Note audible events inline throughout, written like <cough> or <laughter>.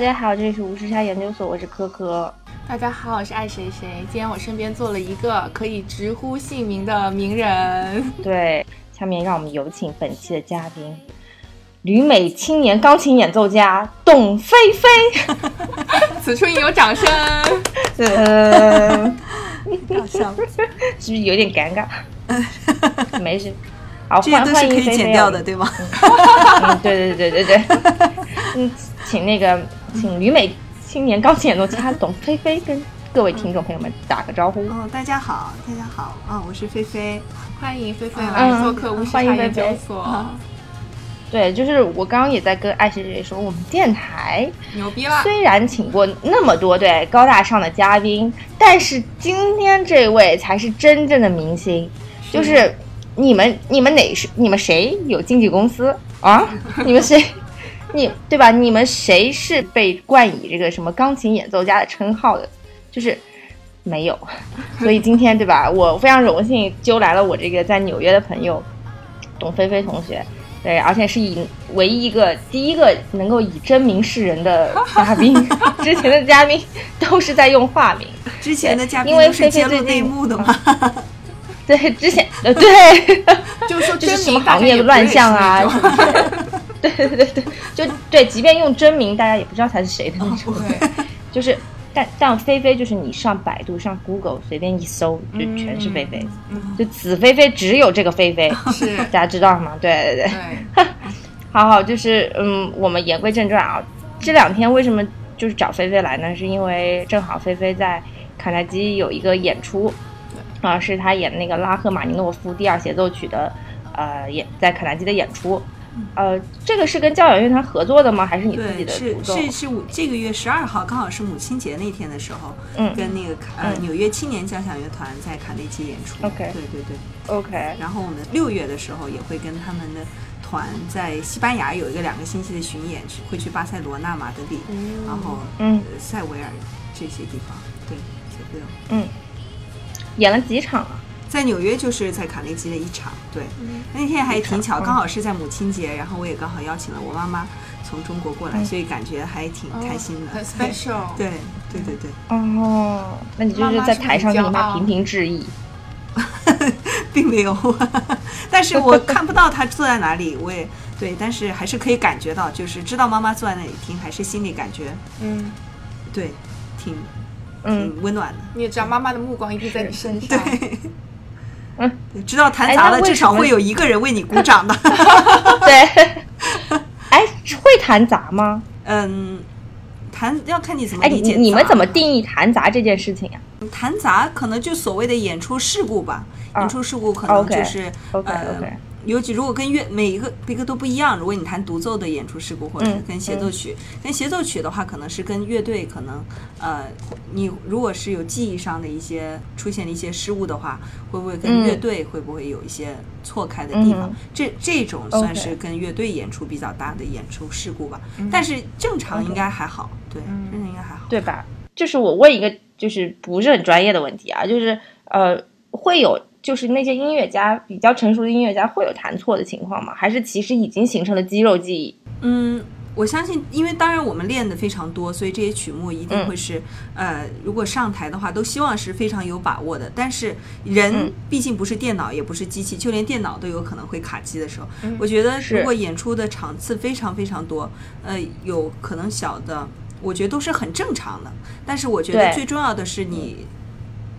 大家好，这里是无时差研究所，我是科科。大家好，我是爱谁谁。今天我身边坐了一个可以直呼姓名的名人。<laughs> 对，下面让我们有请本期的嘉宾，旅美青年钢琴演奏家董菲菲。<laughs> <laughs> 此处应有掌声。嗯，搞笑，是不是有点尴尬？没事，好，这些欢都是可以剪掉的，。对吗？嗯，对对对对对。嗯，请那个，请旅美青年钢琴演奏家董菲菲跟各位听众朋友们打个招呼。哦，大家好，大家好，啊、我是菲菲。欢迎菲菲嗯来做客欢迎菲研究菲所。对，就是我刚刚也在跟爱谁谁说，我们电台牛逼了！虽然请过那么多对高大上的嘉宾，但是今天这位才是真正的明星，就是你们你们哪是你们谁有经纪公司啊？你们谁？你对吧？你们谁是被冠以这个什么钢琴演奏家的称号的？就是没有，所以今天对吧？<laughs> 我非常荣幸揪来了我这个在纽约的朋友董菲菲同学。对，而且是以唯一一个第一个能够以真名示人的 <laughs> 嘉宾，之前的嘉宾都是在用化名。之前的嘉宾因为是揭露菲菲最内幕的嘛。<laughs> 对，之前呃对，就是说什么行业乱象啊。<laughs> 对对对对，就对，即便用真名，大家也不知道他是谁的那种。对，<laughs> 就是，但但菲菲就是你上百度、上 Google 随便一搜，就全是菲菲。嗯就子菲菲只有这个菲菲，<laughs> 是，大家知道吗？对对对。对，好好，就是嗯，我们言归正传啊。这两天为什么就是找菲菲来呢？是因为正好菲菲在卡耐基有一个演出，啊，是她演那个拉赫玛尼诺夫第二协奏曲的，呃，演在卡耐基的演出。呃，这个是跟交响乐团合作的吗？还是你自己对，的是独奏？是是我这个月十二号，刚好是母亲节那天的时候，嗯跟那个呃嗯纽约青年交响乐团在卡内基演出。OK 对对对。OK，然后我们六月的时候也会跟他们的团在西班牙有一个两个星期的巡演，去会去巴塞罗那、马德里，然后嗯呃塞维尔这些地方。对，塞维尔嗯，演了几场啊？在纽约就是在卡内基的一场。对，嗯那天还挺巧，刚好是在母亲节，然后我也刚好邀请了我妈妈从中国过来，嗯所以感觉还挺开心的。很 special。对对对对，哦，那你就是在台上给你妈频频致意。<laughs> 并没有，<laughs> 但是我看不到她坐在哪里，我也对，但是还是可以感觉到，就是知道妈妈坐在那里听，还是心里感觉嗯，对，挺嗯挺温暖的。你也知道妈妈的目光一定在你身上。嗯，对，知道弹哎砸了，至少会有一个人为你鼓掌的。<laughs> 对。<laughs> 哎，会弹砸吗？嗯，弹要看你怎么哎，理解。你你们怎么？定义弹砸这件事情呀、弹砸可能就所谓的演出事故吧，啊演出事故可能就是、呃尤其如果跟乐每一个每个都不一样，如果你弹独奏的演出事故，或者是嗯跟协奏曲，跟协奏曲的话，可能是跟乐队可能呃，你如果是有记忆上的一些出现了一些失误的话，会不会跟嗯乐队会不会有一些错开的地方？嗯这这种算是跟乐队演出比较大的演出事故吧，但是正常应该还好，对，正常应该还好。对吧？就是我问一个就是不是很专业的问题啊，就是呃，会有就是那些音乐家比较成熟的音乐家会有弹错的情况吗？还是其实已经形成了肌肉记忆？嗯，我相信，因为当然我们练的非常多，所以这些曲目一定会是，呃，如果上台的话，都希望是非常有把握的。但是人嗯毕竟不是电脑，也不是机器，就连电脑都有可能会卡机的时候，我觉得如果演出的场次非常非常多，呃，有可能小的，我觉得都是很正常的。但是我觉得最重要的是你，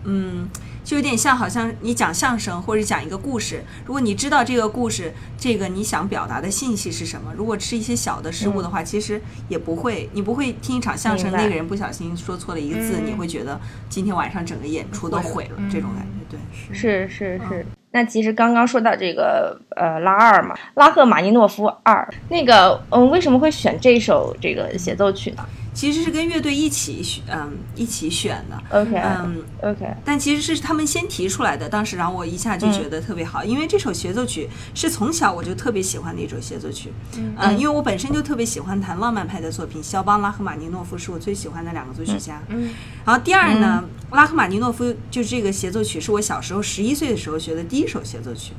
嗯。就有点像，好像你讲相声或者讲一个故事，如果你知道这个故事，这个你想表达的信息是什么，如果是一些小的失误的话，其实也不会，你不会听一场相声，那个人不小心说错了一个字，嗯。你会觉得今天晚上整个演出都毁了，这种感觉，对。是。是是。那其实刚刚说到这个呃拉二嘛，拉赫玛尼诺夫二，那个嗯为什么会选这首这个协奏曲呢其实是跟乐队一起选，嗯，一起选的。？OK 嗯，OK，但其实是他们先提出来的，当时然后我一下就觉得特别好，因为这首协奏曲是从小我就特别喜欢的一首协奏曲，嗯、因为我本身就特别喜欢弹浪漫派的作品，肖邦、拉赫玛尼诺夫是我最喜欢的两个作曲家。嗯，然后第二呢，拉赫玛尼诺夫就是这个协奏曲是我小时候十一岁的时候学的第一首协奏曲。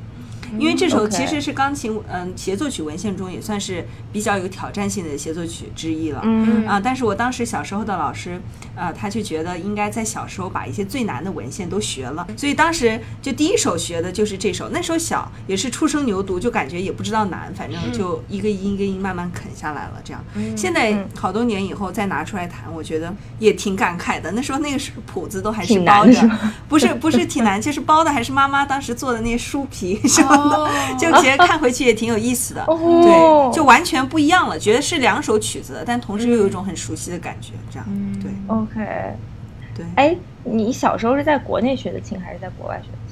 因为这首其实是钢琴嗯协奏曲文献中也算是比较有挑战性的协奏曲之一了。嗯啊，但是我当时小时候的老师，啊，他就觉得应该在小时候把一些最难的文献都学了，所以当时就第一首学的就是这首。那时候小，也是初生牛犊，就感觉也不知道难，反正就一个音一个音慢慢啃下来了。这样，现在好多年以后再拿出来弹，我觉得也挺感慨的。那时候那个是谱子都还是包着不是不是挺难，就是包的还是妈妈当时做的那些书皮 <laughs> 什么的，哦就觉得看回去也挺有意思的。哦对，就完全不一样了，觉得是两首曲子，但同时又有一种很熟悉的感觉。这样，嗯对 OK，对。哎，你小时候是在国内学的琴还是在国外学的琴？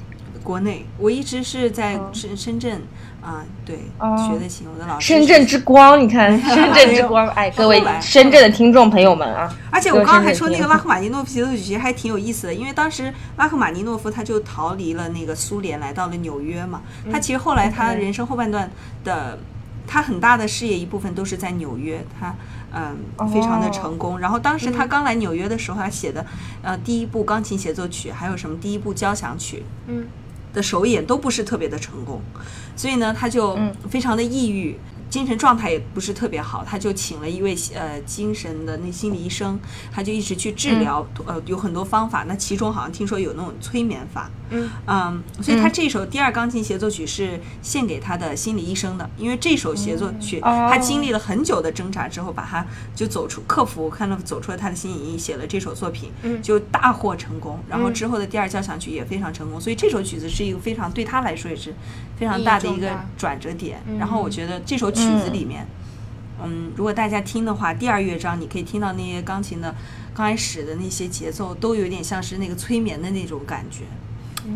国内，我一直是在哦。深深圳啊，对，哦。学的琴。我的老师深圳之光，你看 <laughs> 深圳之光，哎，各位来深圳的听众朋友们啊，而且我刚刚还说那个拉赫玛尼诺夫协奏曲其实还挺有意思的，因为当时拉赫玛尼诺夫他就逃离了那个苏联，来到了纽约嘛。他其实后来他人生后半段的，他很大的事业一部分都是在纽约，他嗯非常的成功。然后当时他刚来纽约的时候，他写的呃第一部钢琴协奏曲，还有什么第一部交响曲，嗯的首演都不是特别的成功，所以呢，他就嗯。非常的抑郁，精神状态也不是特别好，他就请了一位呃精神的那心理医生，他就一直去治疗，呃有很多方法，那其中好像听说有那种催眠法，嗯嗯，所以他这首第二钢琴协奏曲是献给他的心理医生的，因为这首协奏曲哦他经历了很久的挣扎之后，把他就走出克服，看到走出了他的心理阴影，写了这首作品，嗯就大获成功。然后嗯之后的第二交响曲也非常成功，所以这首曲子是一个非常对他来说也是非常大的一个转折点。嗯然后我觉得这首曲子里面。嗯，如果大家听的话，第二乐章你可以听到那些钢琴的刚开始的那些节奏，都有点像是那个催眠的那种感觉。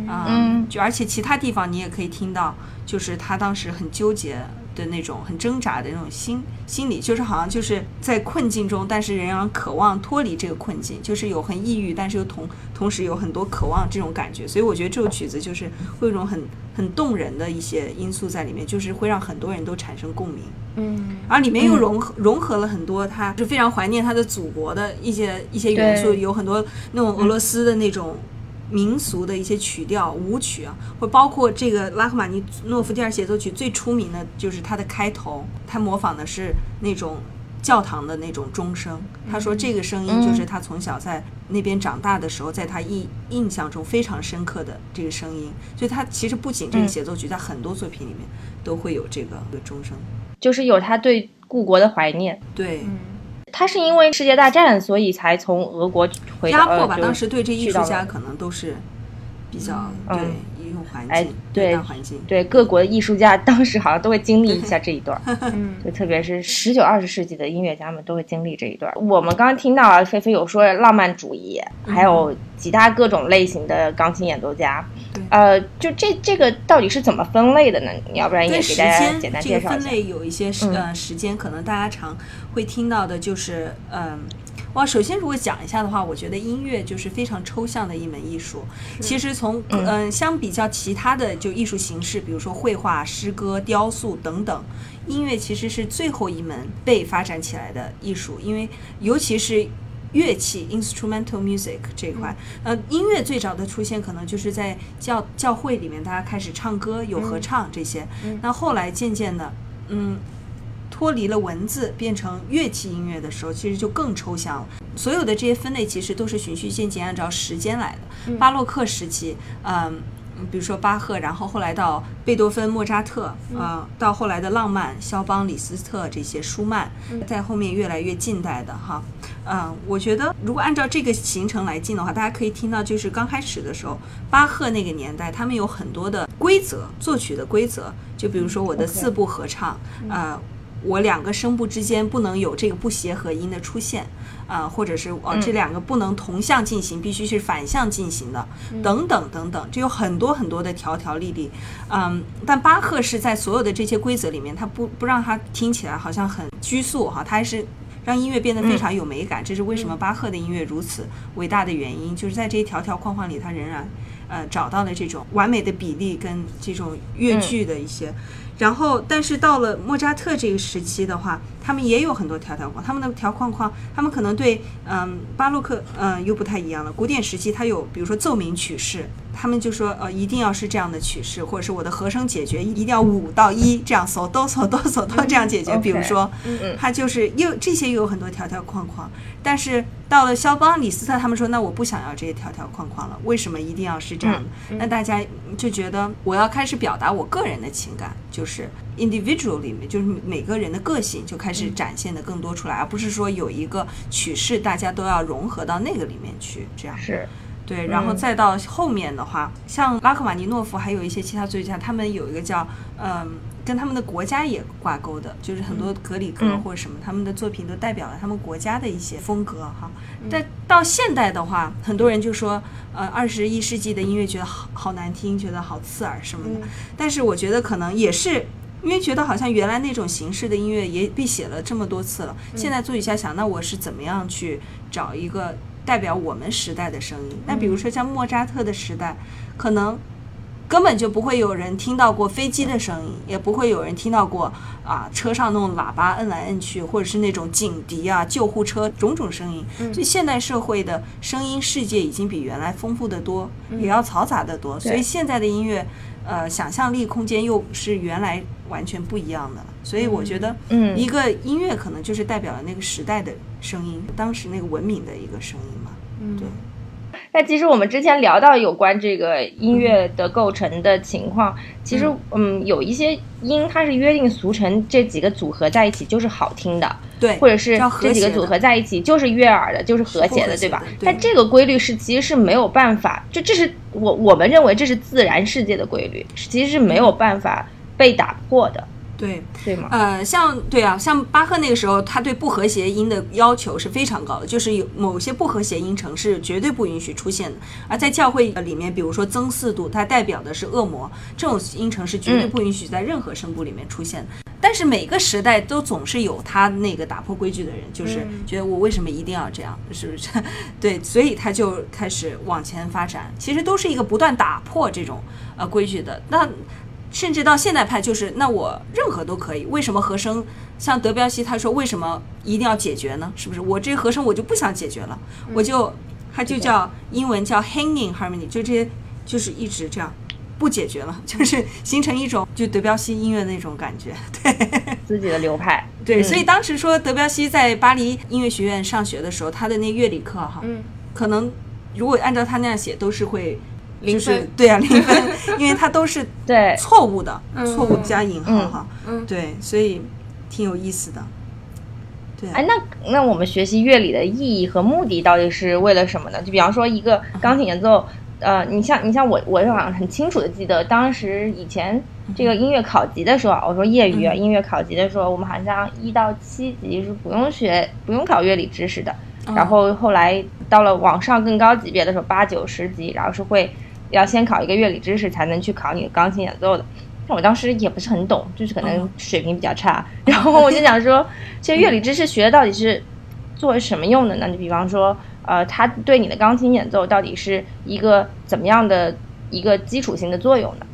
啊、嗯。就而且其他地方你也可以听到，就是他当时很纠结的那种、很挣扎的那种心心理，就是好像就是在困境中，但是仍然渴望脱离这个困境，就是有很抑郁，但是又同同时有很多渴望这种感觉。所以我觉得这首曲子就是会有一种很很动人的一些因素在里面，就是会让很多人都产生共鸣。嗯。而里面又融合、融合了很多他是非常怀念他的祖国的一些一些元素，有很多那种俄罗斯的那种民俗的一些曲调、舞曲啊，或包括这个拉赫玛尼诺夫第二协奏曲最出名的就是它的开头，它模仿的是那种。教堂的那种钟声，他说这个声音就是他从小在那边长大的时候，在他印印象中非常深刻的这个声音，所以他其实不仅这个嗯协奏曲，在很多作品里面都会有这个这个钟声。就是有他对故国的怀念。对，嗯他是因为世界大战，所以才从俄国回到压迫吧，呃当时对这艺术家可能都是比较嗯对一哎，对环境。对各国的艺术家，<laughs> 当时好像都会经历一下这一段。嗯就特别是十九、二十世纪的音乐家们都会经历这一段。我们刚刚听到啊，菲菲有说浪漫主义，还有其他各种类型的钢琴演奏家对。呃，就这这个到底是怎么分类的呢？你要不然也给大家简单这个分介绍一下。类有一些时嗯呃时间，可能大家常会听到的就是嗯。哇，首先如果讲一下的话，我觉得音乐就是非常抽象的一门艺术。其实从嗯、呃相比较其他的就艺术形式，比如说绘画、诗歌、雕塑等等，音乐其实是最后一门被发展起来的艺术，因为尤其是乐器 （instrumental music） 这一块，呃，音乐最早的出现可能就是在教教会里面，大家开始唱歌，有合唱这些。那后来渐渐的，嗯。脱离了文字，变成乐器音乐的时候，其实就更抽象了。所有的这些分类其实都是循序渐进，按照时间来的。巴洛克时期，嗯，比如说巴赫，然后后来到贝多芬、莫扎特，呃，到后来的浪漫，肖邦、李斯特这些，舒曼，在后面越来越近代的哈，嗯，我觉得如果按照这个行程来进的话，大家可以听到，就是刚开始的时候，巴赫那个年代，他们有很多的规则，作曲的规则，就比如说我的四部合唱，呃。我两个声部之间不能有这个不协和音的出现，啊、或者是哦、这两个不能同向进行，必须是反向进行的，等等等等，这有很多很多的条条例例，嗯，但巴赫是在所有的这些规则里面，他不不让他听起来好像很拘束哈，他还是让音乐变得非常有美感，这是为什么巴赫的音乐如此伟大的原因，就是在这一条条框框里，他仍然呃找到了这种完美的比例跟这种乐句的一些。然后，但是到了莫扎特这个时期的话，他们也有很多条条框，他们的条框框，他们可能对嗯巴洛克嗯又不太一样了。古典时期它有，比如说奏鸣曲式，他们就说呃一定要是这样的曲式，或者是我的和声解决一定要五到一这样嗦哆嗦哆嗦哆这样解决。比如说，他就是又这些又有很多条条框框，但是到了肖邦、李斯特他们说，那我不想要这些条条框框了，为什么一定要是这样？那大家就觉得我要开始表达我个人的情感，就是 individual 里面就是每个人的个性就开始展现的更多出来，而不是说有一个曲式大家都要融合到那个里面去，这样是。对，然后再到后面的话，像拉克马尼诺夫还有一些其他作曲家，他们有一个叫嗯，跟他们的国家也挂钩的，就是很多格里格或者什么，他们的作品都代表了他们国家的一些风格哈。但到现代的话，很多人就说，呃，二十一世纪的音乐觉得好好难听，觉得好刺耳什么的。但是我觉得可能也是因为觉得好像原来那种形式的音乐也被写了这么多次了，现在作曲家想，那我是怎么样去找一个。代表我们时代的声音。那比如说像莫扎特的时代，可能根本就不会有人听到过飞机的声音，也不会有人听到过啊车上那种喇叭摁来摁去，或者是那种警笛啊、救护车种种声音。所以现代社会的声音世界已经比原来丰富的多，也要嘈杂的多。所以现在的音乐，呃，想象力空间又是原来完全不一样的。所以我觉得，嗯，一个音乐可能就是代表了那个时代的声音，当时那个文明的一个声音嘛。嗯，对。那其实我们之前聊到有关这个音乐的构成的情况，其实嗯，有一些音它是约定俗成，这几个组合在一起就是好听的，对，或者是这几个组合在一起就是悦耳的，就是和谐的，对吧？但这个规律是其实是没有办法，就这是我我们认为这是自然世界的规律，其实是没有办法被打破的。对对吗？呃，像对啊，像巴赫那个时候，他对不和谐音的要求是非常高的，就是有某些不和谐音程是绝对不允许出现的。而在教会里面，比如说增四度，它代表的是恶魔，这种音程是绝对不允许在任何声部里面出现的。但是每个时代都总是有他那个打破规矩的人，就是觉得我为什么一定要这样，是不是？<laughs> 对，所以他就开始往前发展。其实都是一个不断打破这种呃规矩的。那。甚至到现代派，就是那我任何都可以。为什么和声像德彪西他说为什么一定要解决呢？是不是我这和声我就不想解决了？我就它就叫英文叫 hanging harmony，就这些就是一直这样不解决了，<laughs> 就是形成一种就德彪西音乐那种感觉。<laughs> 对，自己的流派。对，所以当时说德彪西在巴黎音乐学院上学的时候，他的那乐理课哈，嗯可能如果按照他那样写，都是会。零分 <laughs> 对啊，零分，因为它都是对错误的，错误加引号哈，嗯对，所以挺有意思的。对，哎，那那我们学习乐理的意义和目的到底是为了什么呢？就比方说一个钢琴演奏，呃，你像你像我，我好像很清楚的记得，当时以前这个音乐考级的时候，我说业余音乐考级的时候，我们好像一到七级是不用学、不用考乐理知识的，然后后来到了往上更高级别的时候，八九十级，然后是会。要先考一个乐理知识，才能去考你的钢琴演奏的。但我当时也不是很懂，就是可能水平比较差。<laughs> 然后我就想说，这些乐理知识学的到底是作为什么用的呢？就比方说，呃，它对你的钢琴演奏到底是一个怎么样的一个基础性的作用呢？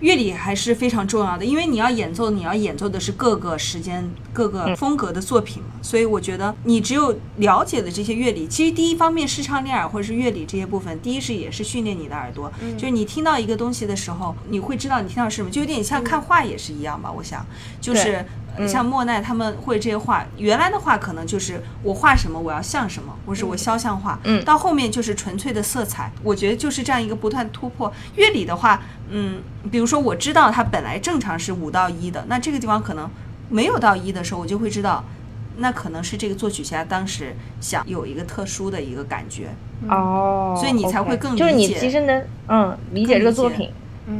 乐理还是非常重要的，因为你要演奏，你要演奏的是各个时间、各个风格的作品嘛。所以我觉得，你只有了解了这些乐理，其实第一方面视唱练耳或者是乐理这些部分，第一是也是训练你的耳朵，就是你听到一个东西的时候，你会知道你听到是什么，就有点像看画也是一样吧。我想，就是。像莫奈他们会这些画，原来的画可能就是我画什么我要像什么，或是我肖像画。嗯，到后面就是纯粹的色彩。我觉得就是这样一个不断突破。乐理的话，嗯，比如说我知道它本来正常是五到一的，那这个地方可能没有到一的时候，我就会知道，那可能是这个作曲家当时想有一个特殊的一个感觉。哦，所以你才会更理解。就是你其实能嗯理解这个作品。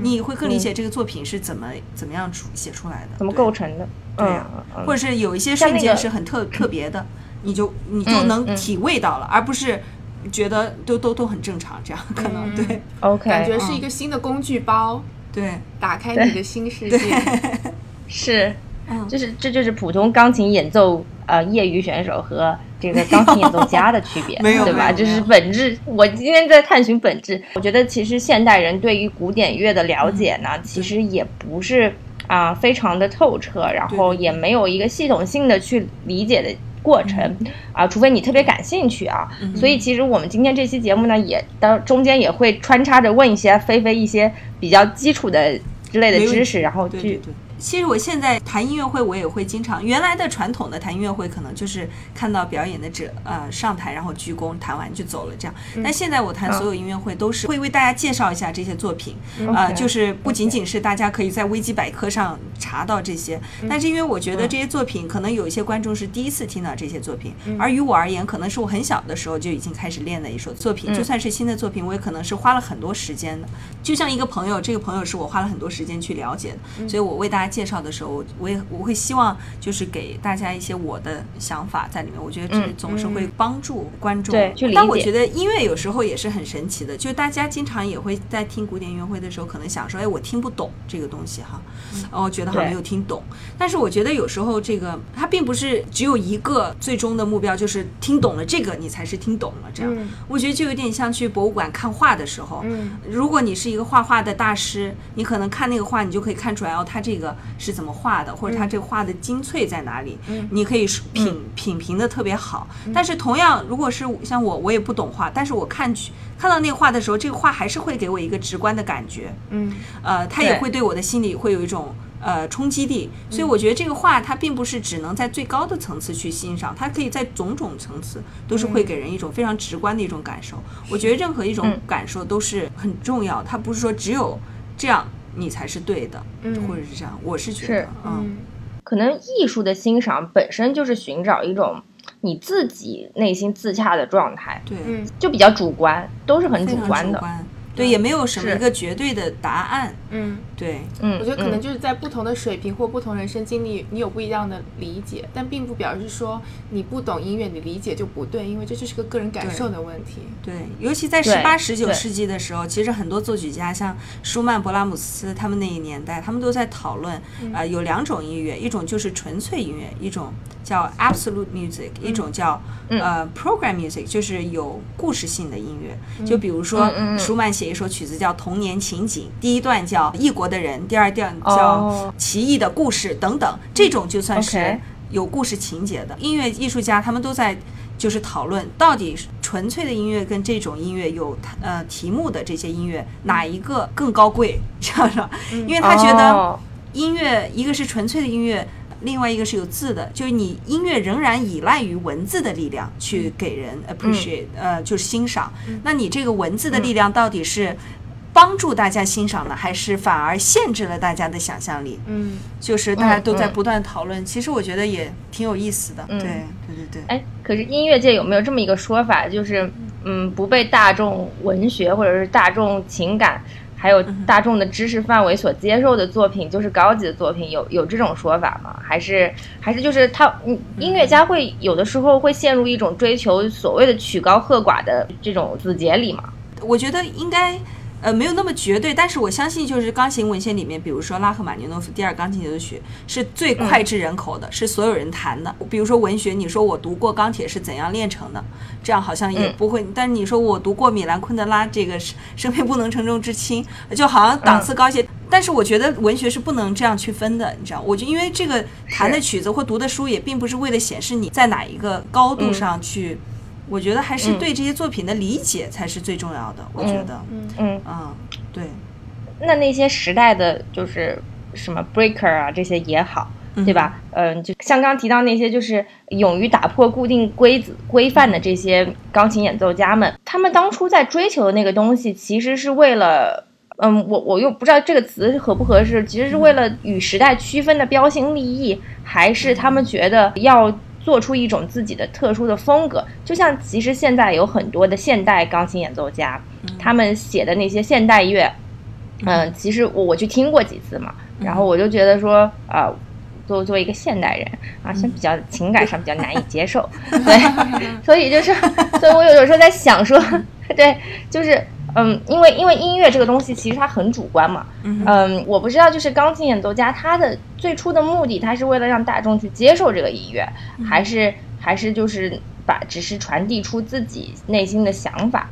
你会更理解这个作品是怎么怎么样出写出来的，怎么构成的，对呀，或者是有一些瞬间是很特特别的，你就你就能体味到了，而不是觉得都都都很正常，这样可能对，OK，感觉是一个新的工具包，对，打开你的新世界，<laughs> 是，就是这就是普通钢琴演奏呃业余选手和。这个钢琴演奏家的区别，<laughs> 没有对吧？就是本质。我今天在探寻本质。我觉得其实现代人对于古典乐的了解呢，其实也不是啊非常的透彻，然后也没有一个系统性的去理解的过程啊，除非你特别感兴趣啊。所以其实我们今天这期节目呢，也当中间也会穿插着问一些菲菲一些比较基础的之类的知识，然后去。其实我现在谈音乐会，我也会经常。原来的传统的谈音乐会，可能就是看到表演的者呃上台，然后鞠躬，弹完就走了这样。但现在我谈所有音乐会，都是会为大家介绍一下这些作品，呃，就是不仅仅是大家可以在维基百科上查到这些，但是因为我觉得这些作品，可能有一些观众是第一次听到这些作品，而于我而言，可能是我很小的时候就已经开始练的一首作品。就算是新的作品，我也可能是花了很多时间的。就像一个朋友，这个朋友是我花了很多时间去了解的，所以我为大家。介绍的时候，我也我会希望就是给大家一些我的想法在里面。我觉得这总是会帮助观众。对，但我觉得音乐有时候也是很神奇的，就大家经常也会在听古典音乐会的时候，可能想说，哎，我听不懂这个东西哈，哦，觉得好像没有听懂。但是我觉得有时候这个它并不是只有一个最终的目标，就是听懂了这个你才是听懂了这样。我觉得就有点像去博物馆看画的时候，如果你是一个画画的大师，你可能看那个画，你就可以看出来哦，他这个。是怎么画的，或者他这个画的精粹在哪里？嗯，你可以品品评的特别好。但是同样，如果是像我，我也不懂画，但是我看去看到那个画的时候，这个画还是会给我一个直观的感觉。嗯，呃，它也会对我的心里会有一种呃冲击力。所以我觉得这个画它并不是只能在最高的层次去欣赏，它可以在种种层次都是会给人一种非常直观的一种感受。我觉得任何一种感受都是很重要，它不是说只有这样。你才是对的，嗯。或者是这样，我是觉得，嗯，可能艺术的欣赏本身就是寻找一种你自己内心自洽的状态，对，就比较主观，都是很主观的。对，也没有什么一个绝对的答案。嗯，对，嗯，我觉得可能就是在不同的水平或不同人生经历，你有不一样的理解，但并不表示说你不懂音乐，你理解就不对，因为这就是个个人感受的问题。对，尤其在十八、十九世纪的时候，其实很多作曲家，像舒曼、勃拉姆斯他们那一年代，他们都在讨论，呃，有两种音乐，一种就是纯粹音乐，一种叫 absolute music，一种叫呃 program music，就是有故事性的音乐。就比如说舒曼。写一首曲子叫《童年情景》，第一段叫《异国的人》，第二调叫《奇异的故事》等等，这种就算是有故事情节的。音乐艺术家，他们都在就是讨论到底纯粹的音乐跟这种音乐有呃题目的这些音乐哪一个更高贵，知道吧？因为他觉得音乐一个是纯粹的音乐。另外一个是有字的，就是你音乐仍然依赖于文字的力量去给人 appreciate，呃，就是欣赏。那你这个文字的力量到底是帮助大家欣赏呢，还是反而限制了大家的想象力？嗯，就是大家都在不断讨论。其实我觉得也挺有意思的。对，对对对。哎，可是音乐界有没有这么一个说法，就是嗯，不被大众文学或者是大众情感？还有大众的知识范围所接受的作品就是高级的作品，有有这种说法吗？还是还是就是他，音乐家会有的时候会陷入一种追求所谓的曲高和寡的这种死结里吗？我觉得应该。呃，没有那么绝对，但是我相信，就是钢琴文献里面，比如说拉赫玛尼诺夫第二钢琴协奏曲是最脍炙人口的，是所有人弹的。比如说文学，你说我读过《钢铁是怎样炼成的》，这样好像也不会。但是你说我读过米兰昆德拉这个《生命不能承重之轻》，就好像档次高些。但是我觉得文学是不能这样去分的，你知道？我就因为这个弹的曲子或读的书，也并不是为了显示你在哪一个高度上去。我觉得还是对这些作品的理解才是最重要的。我觉得，嗯嗯对。那那些时代的就是什么 breaker 啊，这些也好，对吧？嗯，就像刚提到那些就是勇于打破固定规则规范的这些钢琴演奏家们，他们当初在追求的那个东西，其实是为了，嗯，我我又不知道这个词合不合适，其实是为了与时代区分的标新立异，还是他们觉得要。做出一种自己的特殊的风格，就像其实现在有很多的现代钢琴演奏家，他们写的那些现代乐，嗯，其实我我去听过几次嘛，然后我就觉得说，啊，作作为一个现代人啊，是比较情感上比较难以 <laughs> 接受，对，<laughs> 所以就是，所以我有的时候在想说，<laughs> 对，就是。嗯，因为因为音乐这个东西其实它很主观嘛。嗯，我不知道，就是钢琴演奏家他的最初的目的，他是为了让大众去接受这个音乐，还是还是就是把只是传递出自己内心的想法。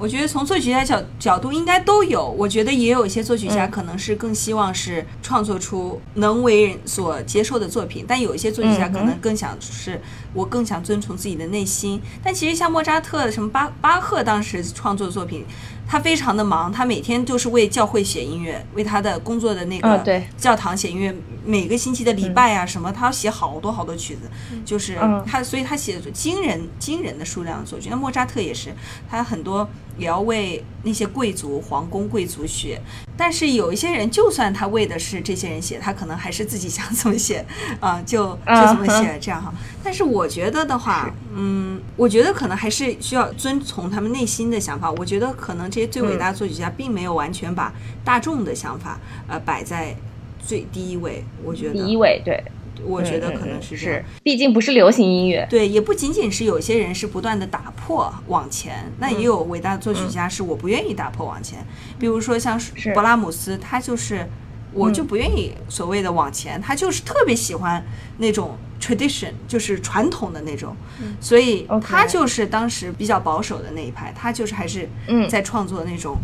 我觉得从作曲家角角度应该都有，我觉得也有一些作曲家嗯可能是更希望是创作出能为人所接受的作品，但有一些作曲家可能更想是我更想遵从自己的内心。但其实像莫扎特、什么巴巴赫当时创作作品，他非常的忙，他每天就是为教会写音乐，为他的工作的那个教堂写音乐，每个星期的礼拜啊什么，他要写好多好多曲子，就是嗯。他，所以他写的惊人惊人的数量的作曲。那莫扎特也是，他很多也要为那些贵族、皇宫贵族写。但是有一些人，就算他为的是这些人写，他可能还是自己想怎么写 <laughs> 啊、就就怎么写嗯这样哈。但是我觉得的话，嗯，我觉得可能还是需要遵从他们内心的想法。我觉得可能这些最伟大的作曲家并没有完全把大众的想法呃摆在最第一位。我觉得第一位，对，我觉得可能是这样。是，毕竟不是流行音乐。对，也不仅仅是有些人是不断的打破往前，那也有伟大的作曲家是我不愿意打破往前，比如说像勃拉姆斯，他就是我就不愿意所谓的往前，他就是特别喜欢那种 tradition，就是传统的那种，所以他就是当时比较保守的那一派，他就是还是嗯在创作那种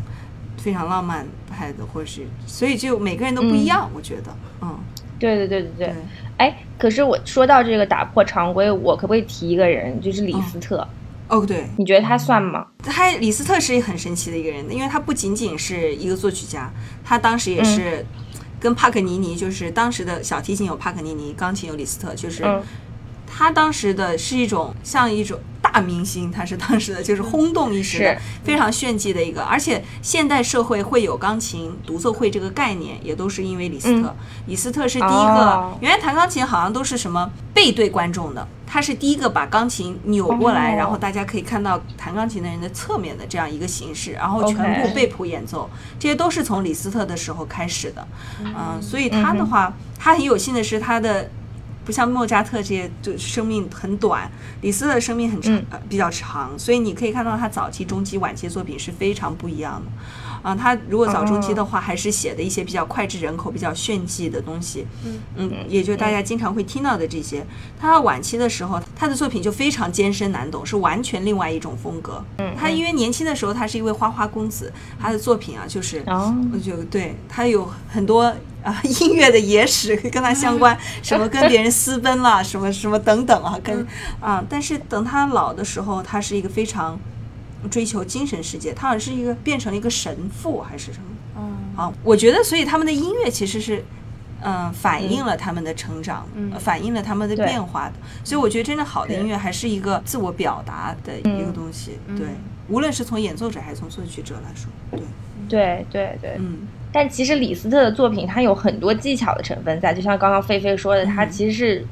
非常浪漫派的，或是所以就每个人都不一样，我觉得，嗯，对对对对对对。哎，可是我说到这个打破常规，我可不可以提一个人，就是李斯特？哦对，你觉得他算吗？他李斯特是很神奇的一个人，因为他不仅仅是一个作曲家，他当时也嗯是跟帕克尼尼，就是当时的小提琴有帕克尼尼，钢琴有李斯特，就是嗯他当时的是一种像一种大明星，他是当时的就是轰动一时的非常炫技的一个，而且现代社会会有钢琴独奏会这个概念，也都是因为李斯特。李斯特是第一个，哦原来弹钢琴好像都是什么背对观众的，他是第一个把钢琴扭过来，哦然后大家可以看到弹钢琴的人的侧面的这样一个形式，然后全部背谱演奏，这些都是从李斯特的时候开始的。嗯，所以他的话，他很有幸的是他的。不像莫扎特这些，就生命很短，李斯特的生命很长，嗯呃，比较长，所以你可以看到他早期、中期、晚期作品是非常不一样的。啊，他如果早中期的话，还是写的一些比较脍炙人口、比较炫技的东西，嗯也就大家经常会听到的这些。他到晚期的时候，他的作品就非常艰深难懂，是完全另外一种风格。他因为年轻的时候他是一位花花公子，他的作品啊就是，就对他有很多啊 <laughs> 音乐的野史跟他相关，什么跟别人私奔啦，<laughs> 什么什么等等啊，跟啊，但是等他老的时候，他是一个非常追求精神世界，他好像是一个变成了一个神父还是什么。嗯。啊？我觉得，所以他们的音乐其实是。嗯，反映了他们的成长，呃反映了他们的变化的，所以我觉得真正好的音乐还是一个自我表达的一个东西，对，无论是从演奏者还是从作曲者来说，对，对对对，嗯，但其实李斯特的作品，它有很多技巧的成分在，就像刚刚菲菲说的，它其实是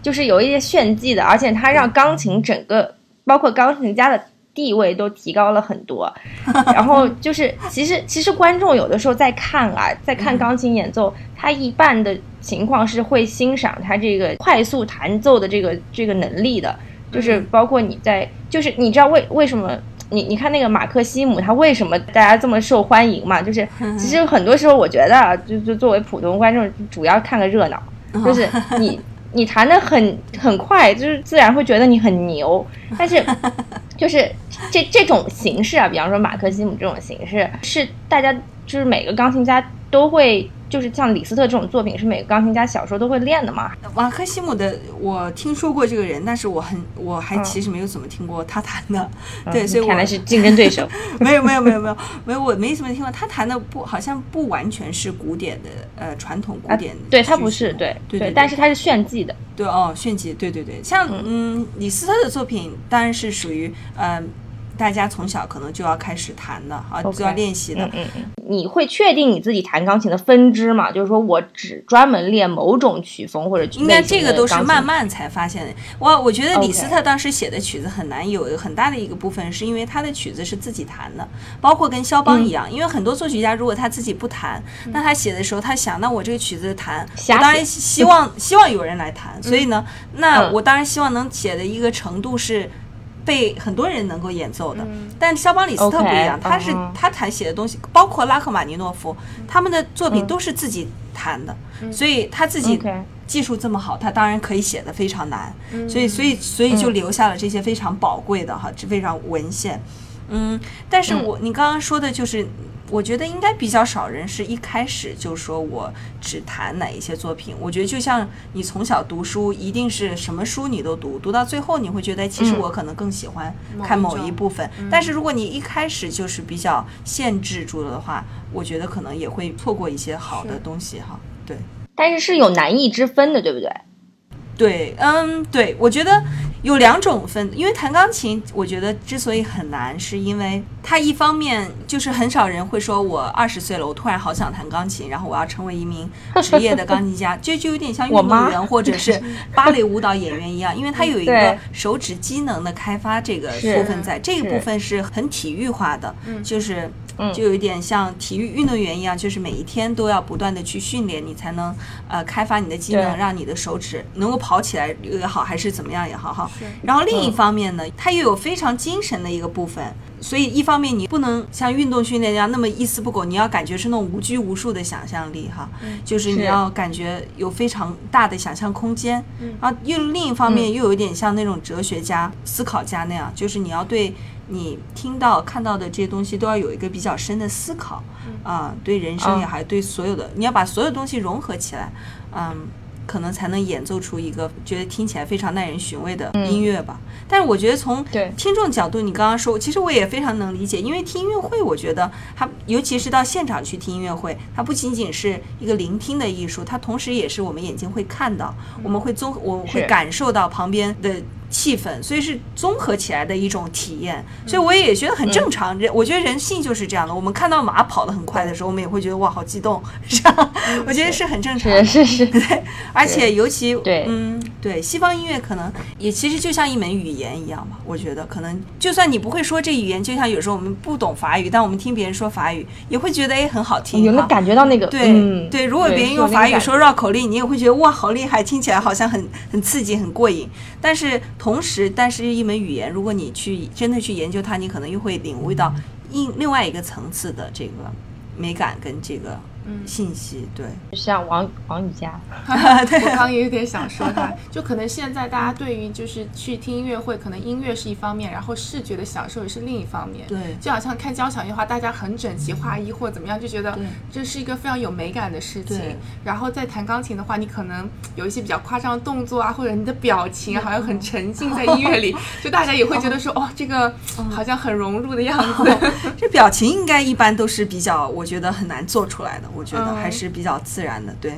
就是有一些炫技的，而且它让钢琴整个，包括钢琴家的地位都提高了很多。<laughs> 然后就是，其实其实观众有的时候在看啊，在看钢琴演奏，他一半的情况是会欣赏他这个快速弹奏的这个这个能力的，就是包括你在，就是你知道为为什么？你你看那个马克西姆，他为什么大家这么受欢迎嘛？就是 <laughs> 其实很多时候，我觉得啊，就就作为普通观众，主要看个热闹，就是 <laughs> 你你弹的很很快，就是自然会觉得你很牛。<laughs> 但是就是这这种形式啊，比方说马克西姆这种形式，是大家就是每个钢琴家都会，就是像李斯特这种作品，是每个钢琴家小时候都会练的嘛。瓦克西姆的我听说过这个人，但是我很我还嗯其实没有怎么听过他弹的，对，所以我看来是竞争对手。<laughs> 没有没有没有没有没有，我没怎么听过他弹的不好像不完全是古典的呃传统古典、对他不是对对对，但是他是炫技的。对哦炫技对对对，像嗯李斯特的作品当然是属于呃大家从小可能就要开始弹的啊就要练习的嗯，嗯嗯，你会确定你自己弹钢琴的分支吗？就是说我只专门练某种曲风或者应该这个都是慢慢才发现的。我我觉得李斯特当时写的曲子很难，有很大的一个部分是因为他的曲子是自己弹的，包括跟肖邦一嗯样。因为很多作曲家如果他自己不弹，那他写的时候他想，那我这个曲子弹，我当然希望希望有人来弹，所以呢，那嗯我当然希望能写的一个程度是。被很多人能够演奏的，但肖邦、李斯特不一样他是嗯。他弹写的东西，包括拉赫玛尼诺夫，他们的作品都是自己弹的，所以他自己技术这么好，他当然可以写的非常难，所以所以所以就留下了这些非常宝贵的哈，这非常文献。嗯，但是我、你刚刚说的就是。我觉得应该比较少人是一开始就说我只谈哪一些作品。我觉得就像你从小读书，一定是什么书你都读，读到最后你会觉得，其实嗯我可能更喜欢看某一部分。但是如果你一开始就是比较限制住了的话，我觉得可能也会错过一些好的东西哈。对。但是是有难易之分的，对不对？对，嗯，对，我觉得有两种分，因为弹钢琴，我觉得之所以很难，是因为它一方面就是很少人会说，我二十岁了，我突然好想弹钢琴，然后我要成为一名职业的钢琴家，<laughs> 这就有点像运动员或者是 <laughs> 芭蕾舞蹈演员一样，因为它有一个手指机能的开发这个部分在，这个部分是很体育化的，就是嗯就有一点像体育运动员一样，就是每一天都要不断的去训练，你才能呃开发你的技能，让你的手指能够跑起来也好，还是怎么样也好哈。然后另一嗯方面呢，它又有非常精神的一个部分。所以，一方面你不能像运动训练那样那么一丝不苟，你要感觉是那种无拘无束的想象力哈，就是你要感觉有非常大的想象空间。嗯然后又另一方面嗯又有一点像那种哲学家、思考家那样，就是你要对你听到、看到的这些东西都要有一个比较深的思考啊、对人生也啊好，对所有的，你要把所有东西融合起来，嗯。可能才能演奏出一个觉得听起来非常耐人寻味的音乐吧。但是我觉得从听众角度，你刚刚说，其实我也非常能理解，因为听音乐会，我觉得它尤其是到现场去听音乐会，它不仅仅是一个聆听的艺术，它同时也是我们眼睛会看到，我们会综我会感受到旁边的气氛，所以是综合起来的一种体验。所以我也觉得很正常，人我觉得人性就是这样的。我们看到马跑得很快的时候，我们也会觉得哇，好激动，是吧？我觉得是很正常的。是是是，对，而且尤其对嗯，对，西方音乐可能也其实就像一门语言一样吧。我觉得可能就算你不会说这语言，就像有时候我们不懂法语，但我们听别人说法语，也会觉得哎很好听。有没有感觉到那个？对、嗯、对，如果别人用法语说绕口令，你也会觉得哇好厉害，听起来好像很很刺激、很过瘾。但是同时，但是一门语言，如果你去真的去研究它，你可能又会领悟到另另外一个层次的这个美感跟这个信息。对，像王王宇佳，<laughs> 我刚刚也有点想说他，就可能现在大家对于就是去听音乐会，可能音乐是一方面，然后视觉的享受也是另一方面。对就好像看交响乐的话，大家很整齐划一或怎么样，就觉得这是一个非常有美感的事情对。然后在弹钢琴的话，你可能有一些比较夸张的动作啊，或者你的表情啊，好像很沉浸在音乐里，<laughs> 就大家也会觉得说，哦，这个好像很融入的样子。这表情应该一般都是比较，我觉得很难做出来的。我觉得嗯还是比较自然的。对，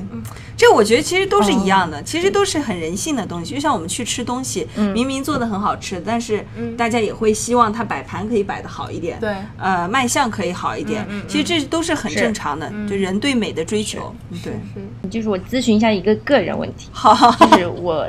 这我觉得其实都是一样的，其实都是很人性的东西。就像我们去吃东西，明明做的很好吃，但是大家也会希望它摆盘可以摆的好一点，对呃，卖相可以好一点。其实这都是很正常的，就人对美的追求。对，就是我咨询一下一个个人问题，<laughs> 好好好就是我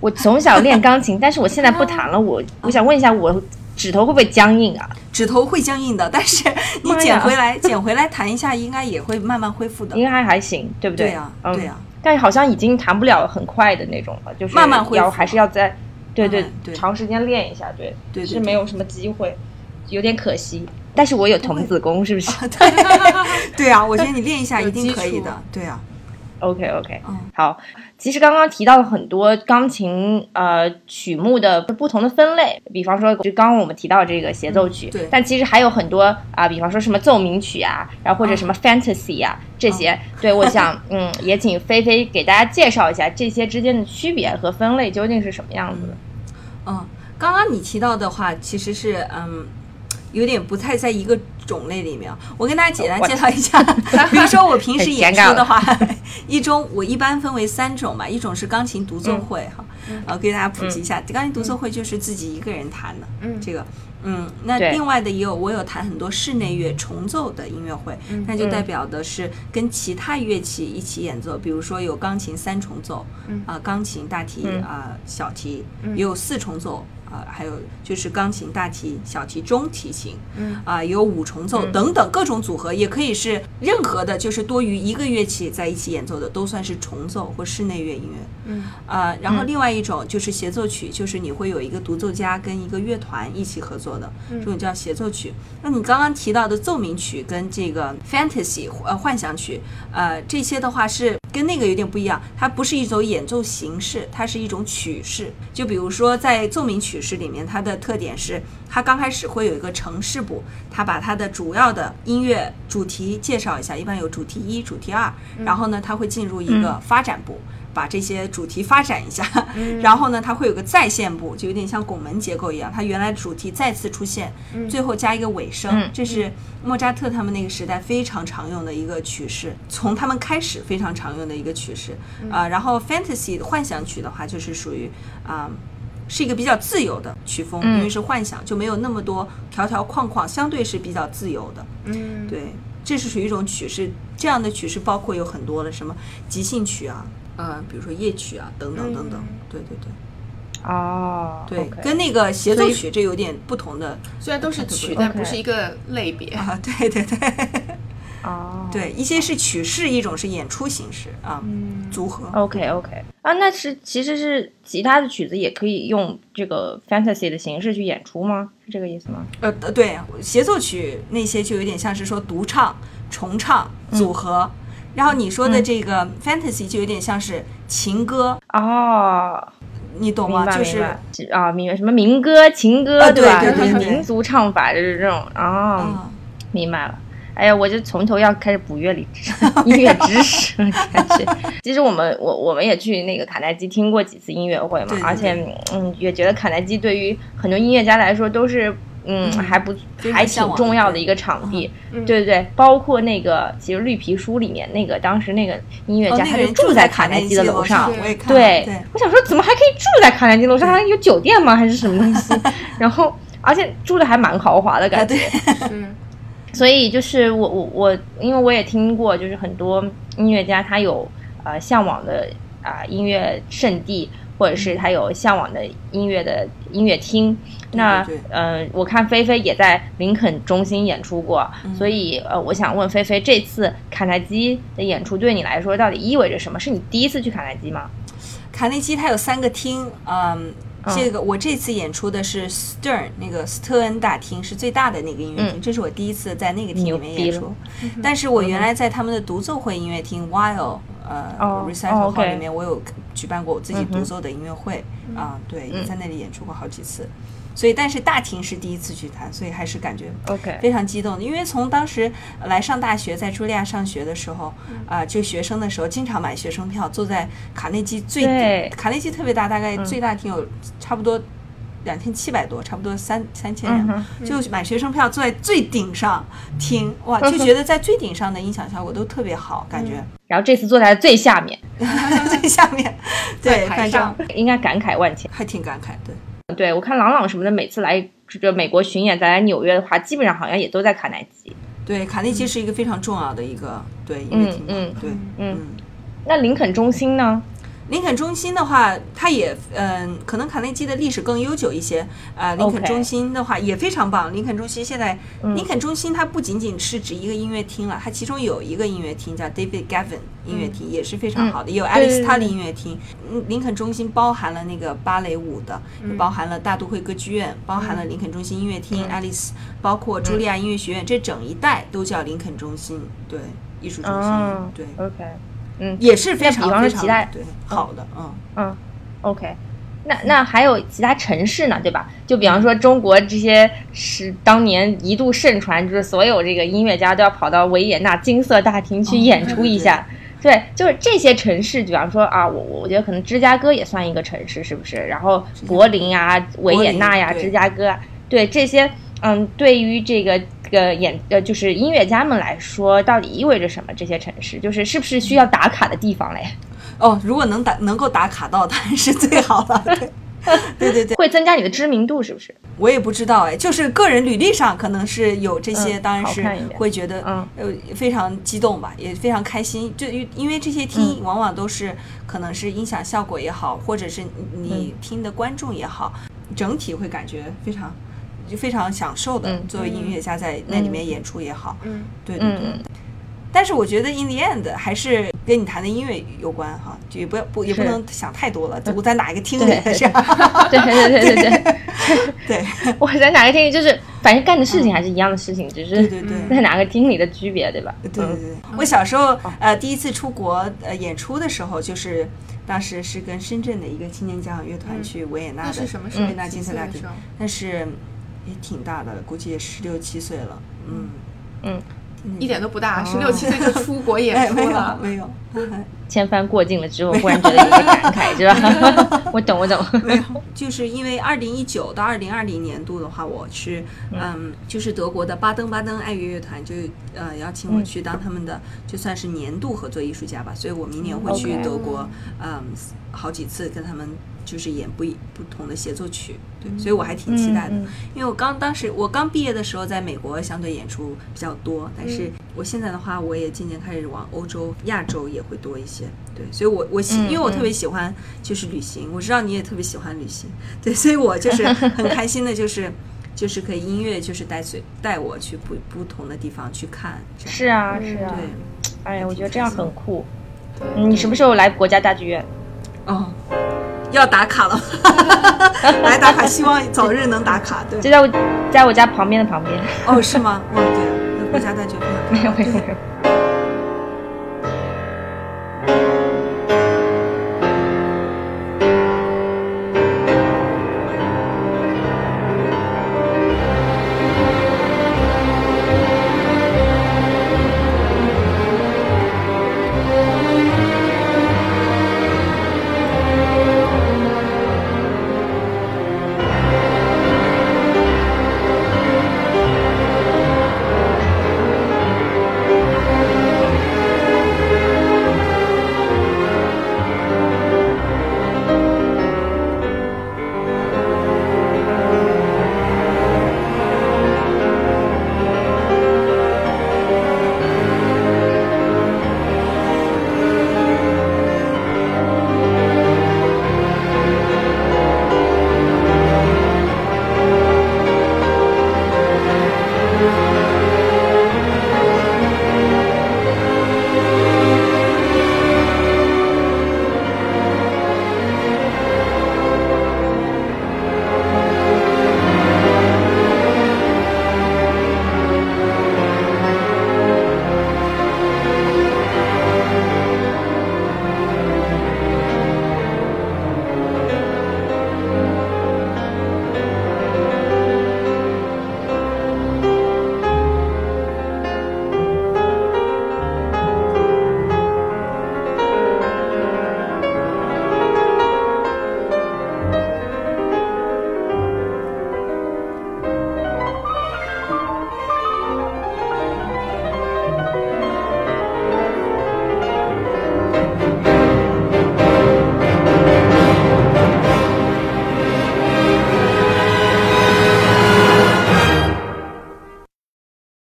我从小练钢琴，但是我现在不弹了，我我想问一下，我指头会不会僵硬啊？指头会僵硬的，但是 <laughs> 你捡回来，捡回来弹一下，应该也会慢慢恢复的应。该还行，对不对？对呀，嗯对呀。但是好像已经弹不了很快的那种了，就是慢慢恢复要还是要再对对对长时间练一下，对对对是没有什么机会，有点可惜。但是我有童子功，是不是对 <laughs> 对啊，我觉得你练一下 <laughs> 一定可以的。对啊，？OK OK，嗯好。其实刚刚提到了很多钢琴呃曲目的不同的分类，比方说就刚刚我们提到这个协奏曲，嗯对但其实还有很多啊、比方说什么奏鸣曲啊，然后或者什么 fantasy 啊、这些。对，我想嗯，也请菲菲给大家介绍一下这些之间的区别和分类究竟是什么样子的。嗯，刚刚你提到的话，其实是嗯，有点不太在一个种类里面。我跟大家简单 <laughs> 介绍一下，<laughs> 比如说我平时演出的话，<laughs> 一中我一般分为三种嘛，一种是钢琴独奏会哈，呃，给大家普及一下，钢琴独奏会就是自己一个人弹的，嗯。这个。嗯，那另外的也有，我有弹很多室内乐重奏的音乐会，那就代表的是跟其他乐器一起演奏，比如说有钢琴三重奏，啊、钢琴、大提嗯。啊、小提，也有四重奏。啊、还有就是钢琴、大提、小提、中提琴，嗯啊、有五重奏等等各种组合，也可以是任何的，就是多于一个乐器在一起演奏的，都算是重奏或室内乐音乐。嗯啊，然后另外一种就是协奏曲，就是你会有一个独奏家跟一个乐团一起合作的，这种叫协奏曲。那你刚刚提到的奏鸣曲跟这个 fantasy 呃幻想曲，呃这些的话是跟那个有点不一样，它不是一种演奏形式，它是一种曲式。就比如说在奏鸣曲曲式里面，它的特点是，它刚开始会有一个城市部，它把它的主要的音乐主题介绍一下，一般有主题一、主题二，然后呢，它会进入一个发展部。把这些主题发展一下，<laughs> 然后呢，它会有个再现部，就有点像拱门结构一样，它原来的主题再次出现，最后加一个尾声。这是莫扎特他们那个时代非常常用的一个曲式，从他们开始非常常用的一个曲式啊。然后 Fantasy 幻想曲的话，就是属于啊，是一个比较自由的曲风，因为是幻想，就没有那么多条条框框，相对是比较自由的。嗯，对，这是属于一种曲式，这样的曲式包括有很多的什么即兴曲啊。呃，比如说夜曲啊，等等等等，对对对，哦，对，跟那个协奏曲这有点不同的，虽然都是曲，但不是一个类别啊，对对对，<laughs> 哦，对，一些是曲式，一种是演出形式啊，组合，OK OK，啊，那是其实是其他的曲子也可以用这个 fantasy 的形式去演出吗？是这个意思吗？呃，对，协奏曲那些就有点像是说独唱、重唱、组合。然后你说的这个 fantasy 就有点像是情歌哦，你懂吗？就是啊，明白什么民歌、情歌对吧？对民族唱法就是这种啊，明白了。哎呀，我就从头要开始补乐理 <laughs> 音乐知识感觉。其实我们我我们也去那个卡耐基听过几次音乐会嘛，<laughs> 而且嗯也觉得卡耐基对于很多音乐家来说都是。嗯，还不还挺重要的一个场地，对对对，包括那个其实绿皮书里面那个当时那个音乐家，他就住在卡耐基的楼上，对，我想说怎么还可以住在卡耐基楼上？还有酒店吗？还是什么东西？<laughs> 然后而且住的还蛮豪华的感觉，嗯，所以就是我我我，因为我也听过，就是很多音乐家他有呃向往的啊音乐圣地。或者是他有向往的音乐的音乐厅，那呃，我看菲菲也在林肯中心演出过，所以呃，我想问菲菲，这次卡耐基的演出对你来说到底意味着什么？是你第一次去卡耐基吗？卡耐基它有三个厅，嗯，这个我这次演出的是 Stern 那个斯特恩大厅，是最大的那个音乐厅，这是我第一次在那个厅里面演出，但是我原来在他们的独奏会音乐厅 While。呃，recital hall 里面我有举办过我自己独奏的音乐会啊，对，也在那里演出过好几次，所以但是大厅是第一次去弹，所以还是感觉 OK 非常激动的，因为从当时来上大学，在茱莉亚上学的时候啊，就学生的时候经常买学生票，坐在卡内基最顶，卡内基特别大，大概最大厅有差不多。两千七百多，差不多三三千人，就买学生票坐在最顶上听，哇，就觉得在最顶上的音响效果都特别好，感觉。然后这次坐在最下面，<laughs> 最下面，对，反正应该感慨万千，还挺感慨，对。对我看朗朗什么的，每次来这个美国巡演，再来纽约的话，基本上好像也都在卡耐基。对，卡内基是一个非常重要的一个对音乐厅，嗯，对，嗯。那林肯中心呢？林肯中心的话，它也嗯，可能卡内基的历史更悠久一些啊。林肯中心的话也非常棒。林肯中心现在，林肯中心它不仅仅是指一个音乐厅了，它其中有一个音乐厅叫 David Gavin 音乐厅，也是非常好的。也有爱丽丝塔利音乐厅。嗯，林肯中心包含了那个芭蕾舞的，包含了大都会歌剧院，包含了林肯中心音乐厅、爱丽丝，包括茱莉亚音乐学院，这整一带都叫林肯中心。对，艺术中心。对，OK。嗯，也是非常比方说其他对好的，嗯。嗯，OK，那那还有其他城市呢，对吧？就比方说中国这些是当年一度盛传，就是所有这个音乐家都要跑到维也纳金色大厅去演出一下，对，就是这些城市，比方说啊，我我觉得可能芝加哥也算一个城市，是不是？然后柏林啊、维也纳呀、芝加哥，对这些，嗯，对于这个。这个演呃，就是音乐家们来说，到底意味着什么？这些城市就是是不是需要打卡的地方嘞？哦，如果能打能够打卡到，<laughs> 当然是最好了。对对对，<laughs> 会增加你的知名度，是不是？我也不知道哎，就是个人履历上可能是有这些，当然是会觉得嗯呃非常激动吧，也非常开心。就因为这些听往往都是可能是音响效果也好，或者是你听的观众也好，整体会感觉非常。就非常享受的，作为音乐家在那里面演出也好，嗯，对对对。但是我觉得 in the end 还是跟你谈的音乐有关哈，就也不要不也不能想太多了。我在哪一个厅里？<laughs> 对对对对对对。<laughs> 我在哪个厅里就是反正干的事情还是一样的事情，只是对对对在哪个厅里的区别，对吧？对对对。我小时候呃第一次出国呃演出的时候就是。当时是跟深圳的一个青年交响乐团去维也纳的，那是什么时候维也纳金色大厅但是也挺大的了，估计也十六七岁了，嗯。嗯，一点都不大，十六七岁就出国 <laughs> 演哎，没有出了。没有，<laughs> 千帆过尽了之后，忽然觉得有些感慨，是吧？<laughs> 我懂，我懂。没有，就是因为二零一九到二零二零年度的话，我是嗯，就是德国的巴登巴登爱乐乐团就呃邀请我去当他们的就算是年度合作艺术家吧，所以我明年会去德国嗯好几次跟他们就是演不一不同的协奏曲，对，所以我还挺期待的，因为我刚当时我刚毕业的时候在美国相对演出比较多，但是我现在的话我也渐渐开始往欧洲、亚洲也会多一些，对，所以我我喜嗯因为我特别喜欢就是旅行，我知道你也特别喜欢旅行，对，所以我就是很 <laughs> 开心的，就是就是可以音乐就是带随带我去不不同的地方去看，这样是啊，是啊。对，哎呀，我觉得这样很酷。嗯你什么时候来国家大剧院？哦，要打卡了，<laughs> 来打卡，希望早日能打卡，对就，在我在我家旁边的旁边。哦，是吗？哦，对，那国家大剧院没有没有没有。